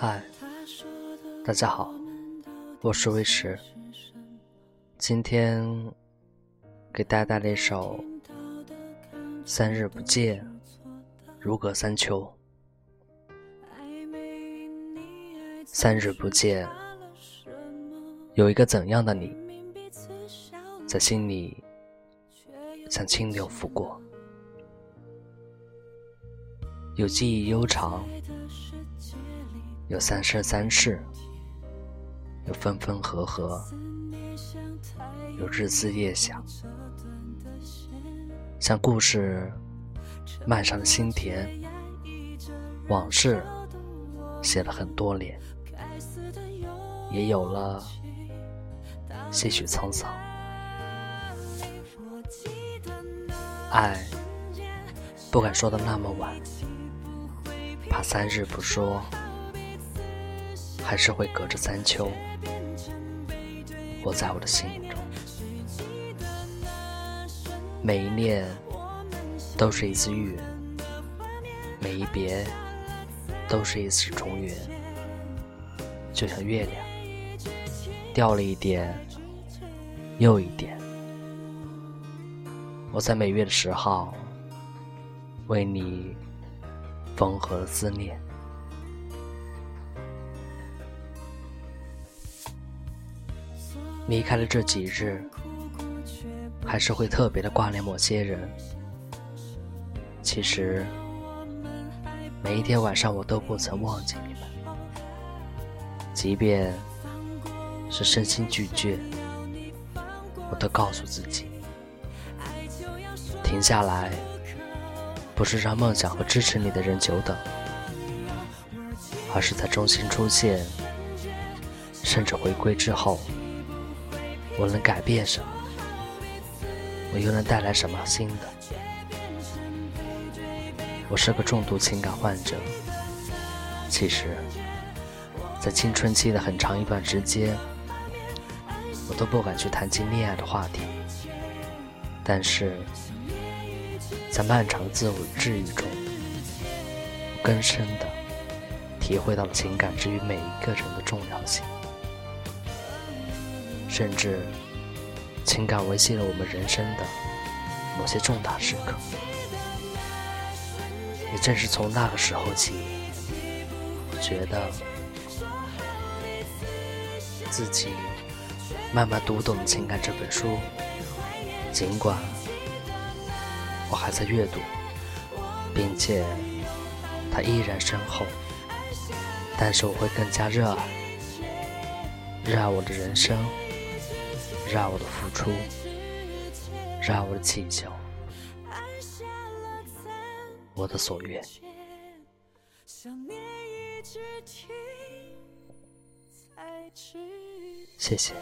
嗨，大家好，我是魏迟。今天给大家带来一首《三日不见，如隔三秋》。三日不见，有一个怎样的你，在心里像清流拂过，有记忆悠长。有三生三世，有分分合合，有日思夜想，像故事漫上的心田，往事写了很多年，也有了些许沧桑。爱不敢说的那么晚，怕三日不说。还是会隔着三秋，活在我的心中。每一念都是一次遇，每一别都是一次重圆。就像月亮，掉了一点又一点。我在每月的十号，为你缝合思念。离开了这几日，还是会特别的挂念某些人。其实，每一天晚上我都不曾忘记你们，即便是身心俱倦，我都告诉自己，停下来，不是让梦想和支持你的人久等，而是在中心出现，甚至回归之后。我能改变什么？我又能带来什么新的？我是个重度情感患者。其实，在青春期的很长一段时间，我都不敢去谈及恋爱的话题。但是，在漫长的自我治愈中，我更深的体会到了情感之于每一个人的重要性。甚至，情感维系了我们人生的某些重大时刻。也正是从那个时候起，我觉得自己慢慢读懂了《情感》这本书。尽管我还在阅读，并且它依然深厚，但是我会更加热爱，热爱我的人生。让我的付出，让我的请求，我的所愿。谢谢。